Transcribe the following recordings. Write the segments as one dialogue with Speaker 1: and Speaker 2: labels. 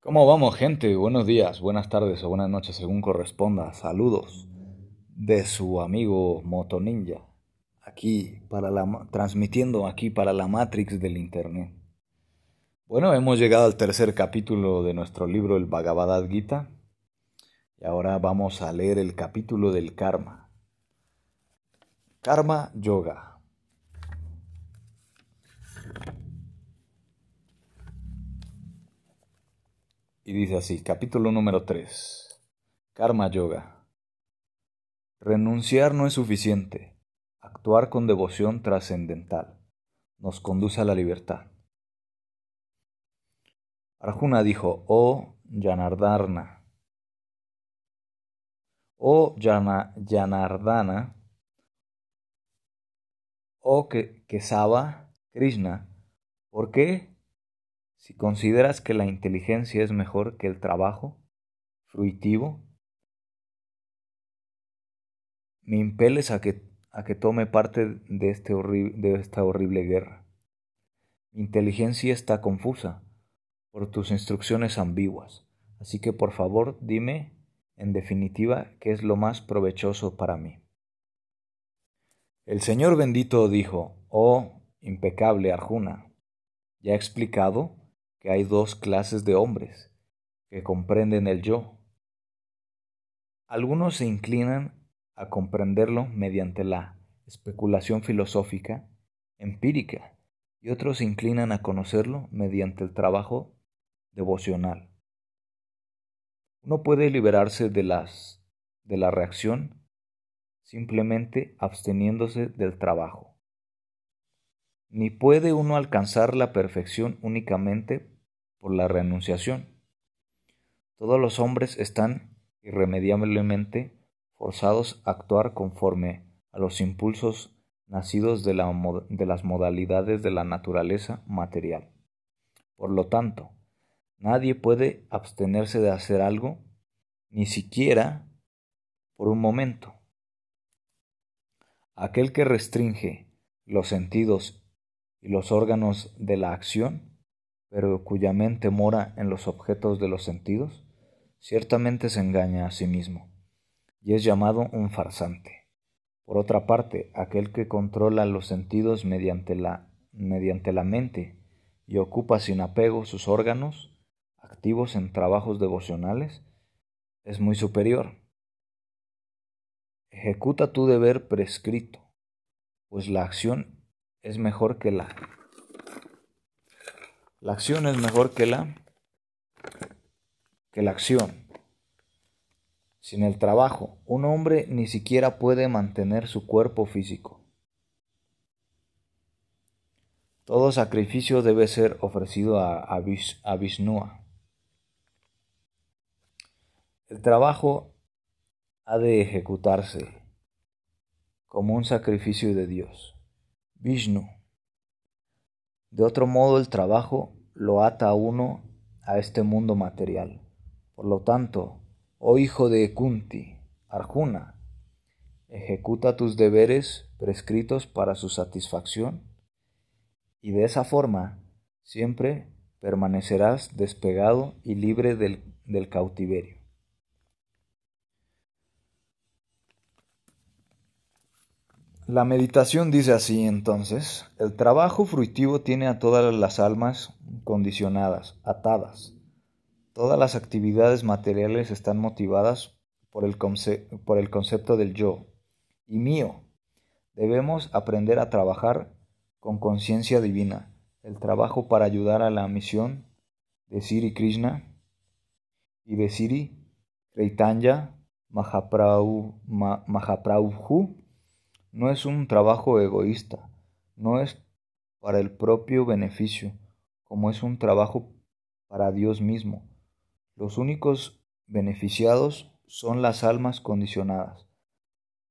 Speaker 1: ¿Cómo vamos, gente? Buenos días, buenas tardes o buenas noches, según corresponda. Saludos de su amigo Moto Ninja, aquí para la transmitiendo aquí para la Matrix del internet. Bueno, hemos llegado al tercer capítulo de nuestro libro El Bhagavad Gita y ahora vamos a leer el capítulo del karma. Karma Yoga. Y dice así, capítulo número 3. Karma Yoga. Renunciar no es suficiente. Actuar con devoción trascendental nos conduce a la libertad. Arjuna dijo, oh Janardana, oh Jana, Janardana, oh Kesava, Krishna, ¿por qué si consideras que la inteligencia es mejor que el trabajo fruitivo, me impeles a que, a que tome parte de, este de esta horrible guerra. Mi inteligencia está confusa por tus instrucciones ambiguas, así que por favor dime en definitiva qué es lo más provechoso para mí. El Señor bendito dijo, oh impecable Arjuna, ya he explicado hay dos clases de hombres que comprenden el yo. Algunos se inclinan a comprenderlo mediante la especulación filosófica empírica y otros se inclinan a conocerlo mediante el trabajo devocional. Uno puede liberarse de las de la reacción simplemente absteniéndose del trabajo. Ni puede uno alcanzar la perfección únicamente por la renunciación. Todos los hombres están irremediablemente forzados a actuar conforme a los impulsos nacidos de, de, las modalidades de la naturaleza material. Por lo tanto, nadie puede abstenerse de hacer algo, ni siquiera por un momento. Aquel que restringe los sentidos y los órganos de la acción pero cuya mente mora en los objetos de los sentidos, ciertamente se engaña a sí mismo, y es llamado un farsante. Por otra parte, aquel que controla los sentidos mediante la, mediante la mente y ocupa sin apego sus órganos, activos en trabajos devocionales, es muy superior. Ejecuta tu deber prescrito, pues la acción es mejor que la la acción es mejor que la que la acción. Sin el trabajo, un hombre ni siquiera puede mantener su cuerpo físico. Todo sacrificio debe ser ofrecido a, a, Vishnua. El trabajo ha de ejecutarse como un sacrificio de Dios. Vishnu de otro modo, el trabajo lo ata uno a este mundo material. Por lo tanto, oh hijo de Kunti, Arjuna, ejecuta tus deberes prescritos para su satisfacción y de esa forma siempre permanecerás despegado y libre del cautiverio. La meditación dice así entonces, el trabajo fruitivo tiene a todas las almas condicionadas, atadas. Todas las actividades materiales están motivadas por el, por el concepto del yo y mío. Debemos aprender a trabajar con conciencia divina, el trabajo para ayudar a la misión de Siri Krishna y de Siri Chaitanya Mahaprabhu, Mahaprabhu no es un trabajo egoísta, no es para el propio beneficio, como es un trabajo para Dios mismo. Los únicos beneficiados son las almas condicionadas.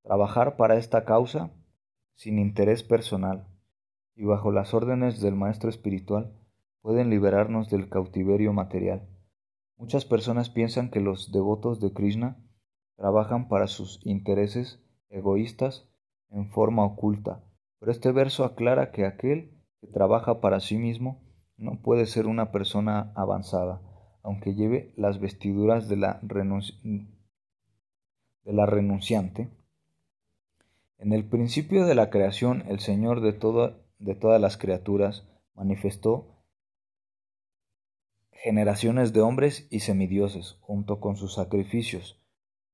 Speaker 1: Trabajar para esta causa sin interés personal y bajo las órdenes del Maestro Espiritual pueden liberarnos del cautiverio material. Muchas personas piensan que los devotos de Krishna trabajan para sus intereses egoístas en forma oculta, pero este verso aclara que aquel que trabaja para sí mismo no puede ser una persona avanzada, aunque lleve las vestiduras de la, de la renunciante. En el principio de la creación, el Señor de, de todas las criaturas manifestó generaciones de hombres y semidioses, junto con sus sacrificios,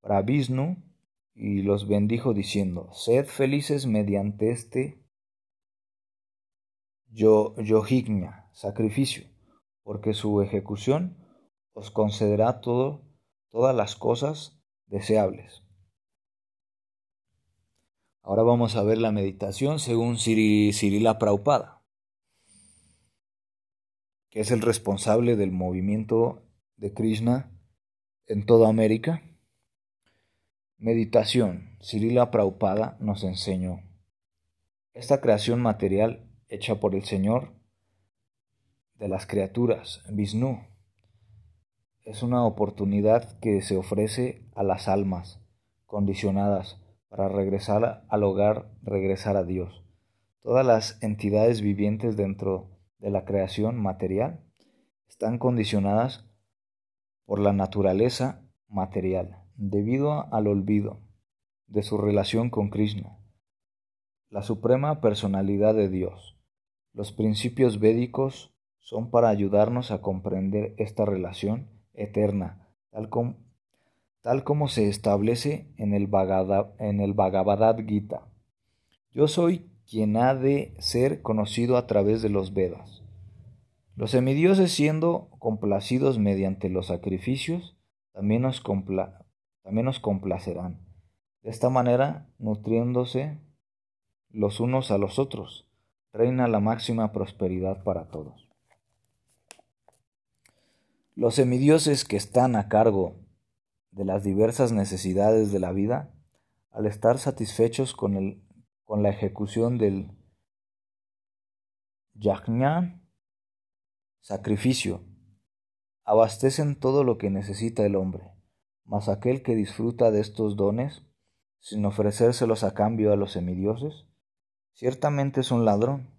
Speaker 1: para Vishnu, y los bendijo diciendo, Sed felices mediante este yo, yohigna, sacrificio, porque su ejecución os concederá todo, todas las cosas deseables. Ahora vamos a ver la meditación según Cirila Praupada, que es el responsable del movimiento de Krishna en toda América. Meditación. Cirila Praupada nos enseñó. Esta creación material hecha por el Señor de las criaturas, Vishnu, es una oportunidad que se ofrece a las almas condicionadas para regresar al hogar, regresar a Dios. Todas las entidades vivientes dentro de la creación material están condicionadas por la naturaleza material, debido al olvido de su relación con Krishna, la suprema personalidad de Dios. Los principios védicos son para ayudarnos a comprender esta relación eterna, tal, tal como se establece en el, en el Bhagavad Gita. Yo soy quien ha de ser conocido a través de los Vedas. Los semidioses siendo complacidos mediante los sacrificios, también nos, también nos complacerán. De esta manera, nutriéndose los unos a los otros, reina la máxima prosperidad para todos. Los semidioses que están a cargo de las diversas necesidades de la vida, al estar satisfechos con, el, con la ejecución del yajna, sacrificio, abastecen todo lo que necesita el hombre, mas aquel que disfruta de estos dones, sin ofrecérselos a cambio a los semidioses, ciertamente es un ladrón.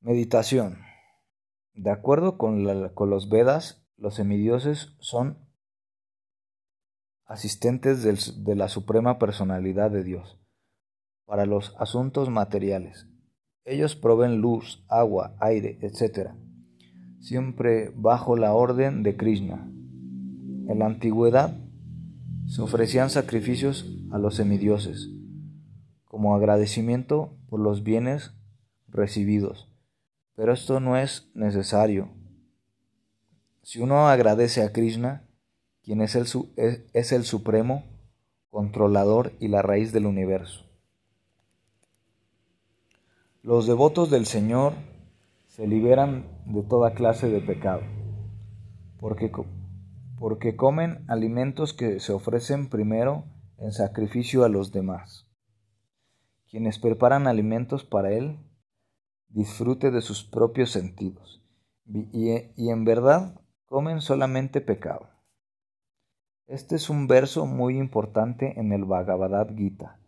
Speaker 1: Meditación. De acuerdo con, los Vedas, los semidioses son asistentes de la suprema personalidad de Dios para los asuntos materiales. Ellos proveen luz, agua, aire, etc., siempre bajo la orden de Krishna. En la antigüedad se ofrecían sacrificios a los semidioses como agradecimiento por los bienes recibidos pero esto no es necesario. Si uno agradece a Krishna, quien es el, es el supremo controlador y la raíz del universo. Los devotos del Señor se liberan de toda clase de pecado, porque, porque comen alimentos que se ofrecen primero en sacrificio a los demás. Quienes preparan alimentos para Él disfrute de sus propios sentidos, y, en verdad comen solamente pecado. Este es un verso muy importante en el Bhagavad Gita,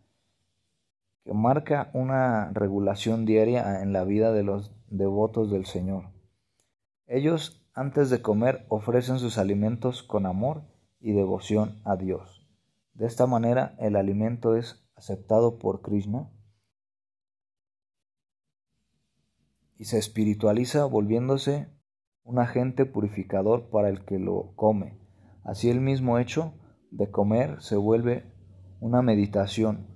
Speaker 1: que marca una regulación diaria en la vida de los devotos del Señor. Ellos, antes de comer, ofrecen sus alimentos con amor y devoción a Dios. De esta manera, el alimento es aceptado por Krishna y se espiritualiza volviéndose un agente purificador para el que lo come. Así el mismo hecho de comer se vuelve una meditación,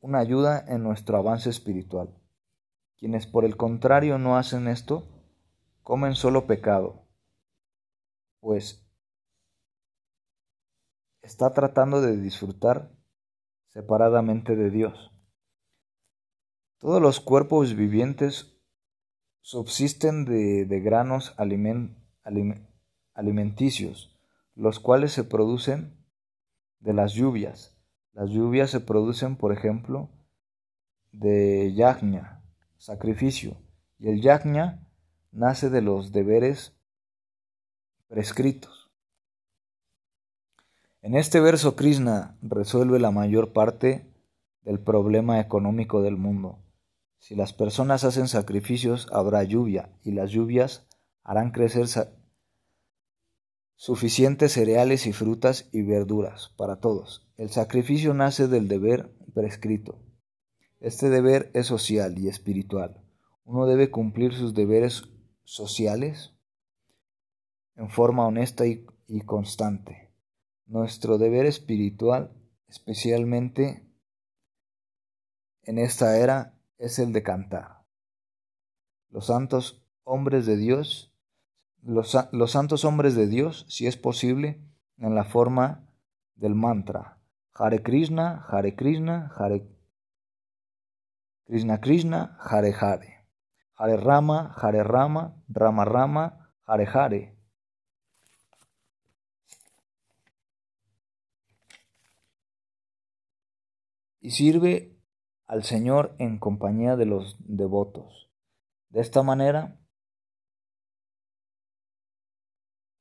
Speaker 1: una ayuda en nuestro avance espiritual. Quienes por el contrario no hacen esto, comen solo pecado, pues está tratando de disfrutar separadamente de Dios. Todos los cuerpos vivientes subsisten de, granos alimenticios, los cuales se producen de las lluvias. Las lluvias se producen, por ejemplo, de yajna, sacrificio, y el yajna nace de los deberes prescritos. En este verso Krishna resuelve la mayor parte del problema económico del mundo. Si las personas hacen sacrificios, habrá lluvia, y las lluvias harán crecer suficientes cereales y frutas y verduras para todos. El sacrificio nace del deber prescrito. Este deber es social y espiritual. Uno debe cumplir sus deberes sociales en forma honesta y, constante. Nuestro deber espiritual, especialmente en esta era, es el de cantar. Los santos hombres de Dios los, santos hombres de Dios, si es posible, en la forma del mantra. Hare Krishna, Hare Krishna, Hare Krishna Krishna, Hare Hare. Hare Rama, Hare Rama, Rama Rama, Hare Hare. Y sirve al Señor en compañía de los devotos. De esta manera,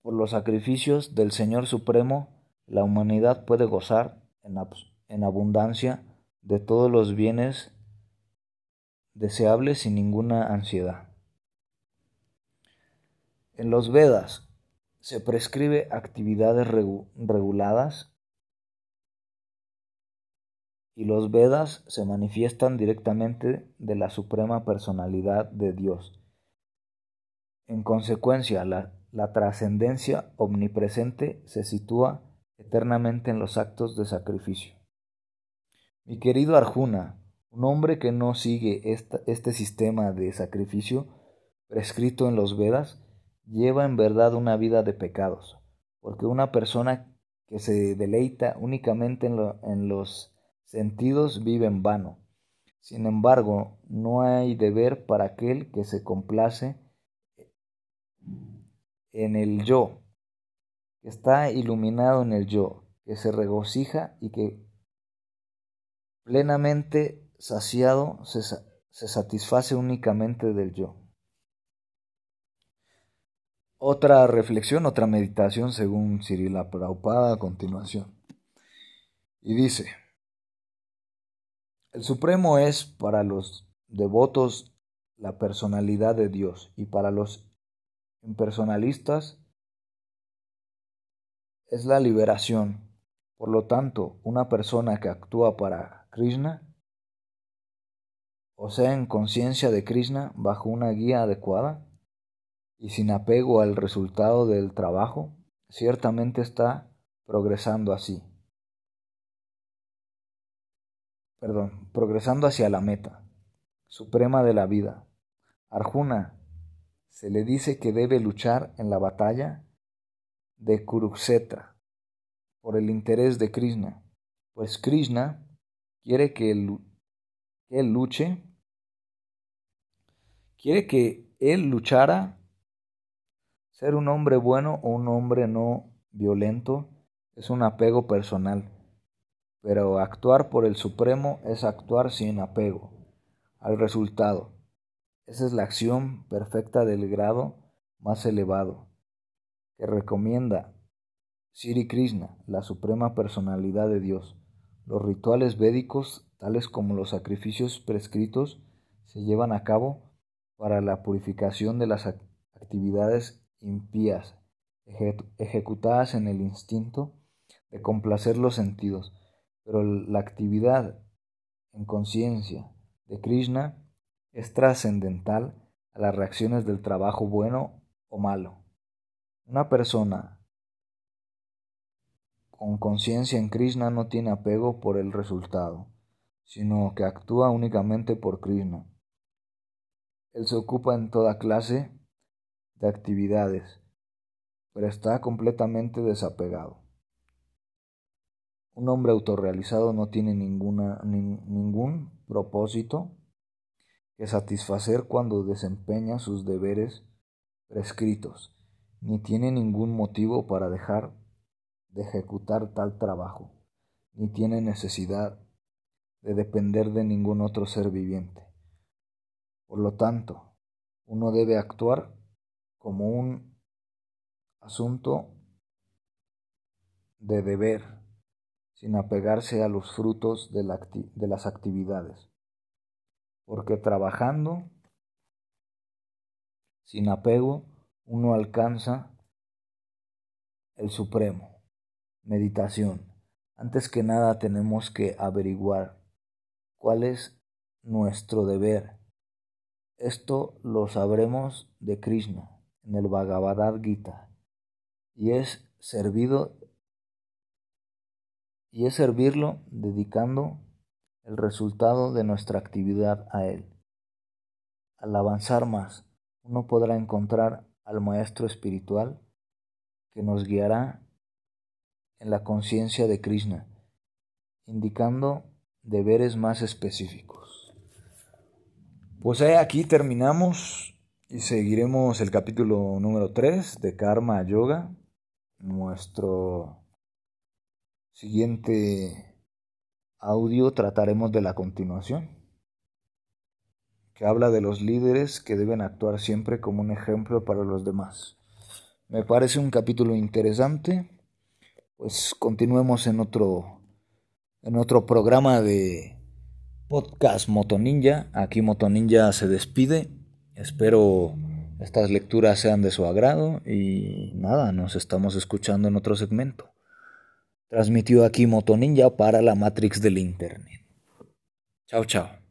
Speaker 1: Por los sacrificios del Señor Supremo, la humanidad puede gozar en, abundancia de todos los bienes deseables sin ninguna ansiedad. En los Vedas se prescribe actividades reguladas y los Vedas se manifiestan directamente de la suprema personalidad de Dios. En consecuencia, la trascendencia omnipresente se sitúa eternamente en los actos de sacrificio. Mi querido Arjuna, un hombre que no sigue este sistema de sacrificio prescrito en los Vedas, lleva en verdad una vida de pecados, porque una persona que se deleita únicamente en, en los sentidos vive en vano. Sin embargo, no hay deber para aquel que se complace en el yo, que está iluminado en el yo, que se regocija y que plenamente saciado se, satisface únicamente del yo. Otra reflexión, otra meditación según Cirila Prabhupada a continuación. Y dice, el Supremo es para los devotos la personalidad de Dios y para los impersonalistas es la liberación. Por lo tanto, una persona que actúa para Krishna, o sea, en conciencia de Krishna bajo una guía adecuada y sin apego al resultado del trabajo, ciertamente está progresando así. Perdón, progresando hacia la meta suprema de la vida. Arjuna se le dice que debe luchar en la batalla de Kurukshetra por el interés de Krishna, pues Krishna quiere que él, luche, quiere que él luchara, ser un hombre bueno o un hombre no violento es un apego personal, pero actuar por el Supremo es actuar sin apego al resultado. Esa es la acción perfecta del grado más elevado, que recomienda Sri Krishna, la suprema personalidad de Dios. Los rituales védicos, tales como los sacrificios prescritos, se llevan a cabo para la purificación de las actividades impías, ejecutadas en el instinto de complacer los sentidos, pero la actividad en conciencia de Krishna es trascendental a las reacciones del trabajo bueno o malo. Una persona con conciencia en Krishna no tiene apego por el resultado, sino que actúa únicamente por Krishna. Él se ocupa en toda clase de actividades, pero está completamente desapegado. Un hombre autorrealizado no tiene ninguna, ningún propósito que satisfacer cuando desempeña sus deberes prescritos, ni tiene ningún motivo para dejar de ejecutar tal trabajo, ni tiene necesidad de depender de ningún otro ser viviente. Por lo tanto, uno debe actuar como un asunto de deber, sin apegarse a los frutos de, de las actividades porque trabajando sin apego uno alcanza el Supremo. Meditación. Antes que nada tenemos que averiguar cuál es nuestro deber. Esto lo sabremos de Krishna en el Bhagavad Gita y es servido y es servirlo dedicando el resultado de nuestra actividad a él. Al avanzar más, uno podrá encontrar al maestro espiritual que nos guiará en la conciencia de Krishna, indicando deberes más específicos. Pues aquí terminamos y seguiremos el capítulo número 3 de Karma Yoga, nuestro siguiente audio trataremos de la continuación, que habla de los líderes que deben actuar siempre como un ejemplo para los demás. Me parece un capítulo interesante pues continuemos en otro en otro programa de podcast Motoninja. Aquí Motoninja se despide. Espero estas lecturas sean de su agrado y nada, nos estamos escuchando en otro segmento. Transmitió aquí Motoninja para la Matrix del Internet. Chao, chao.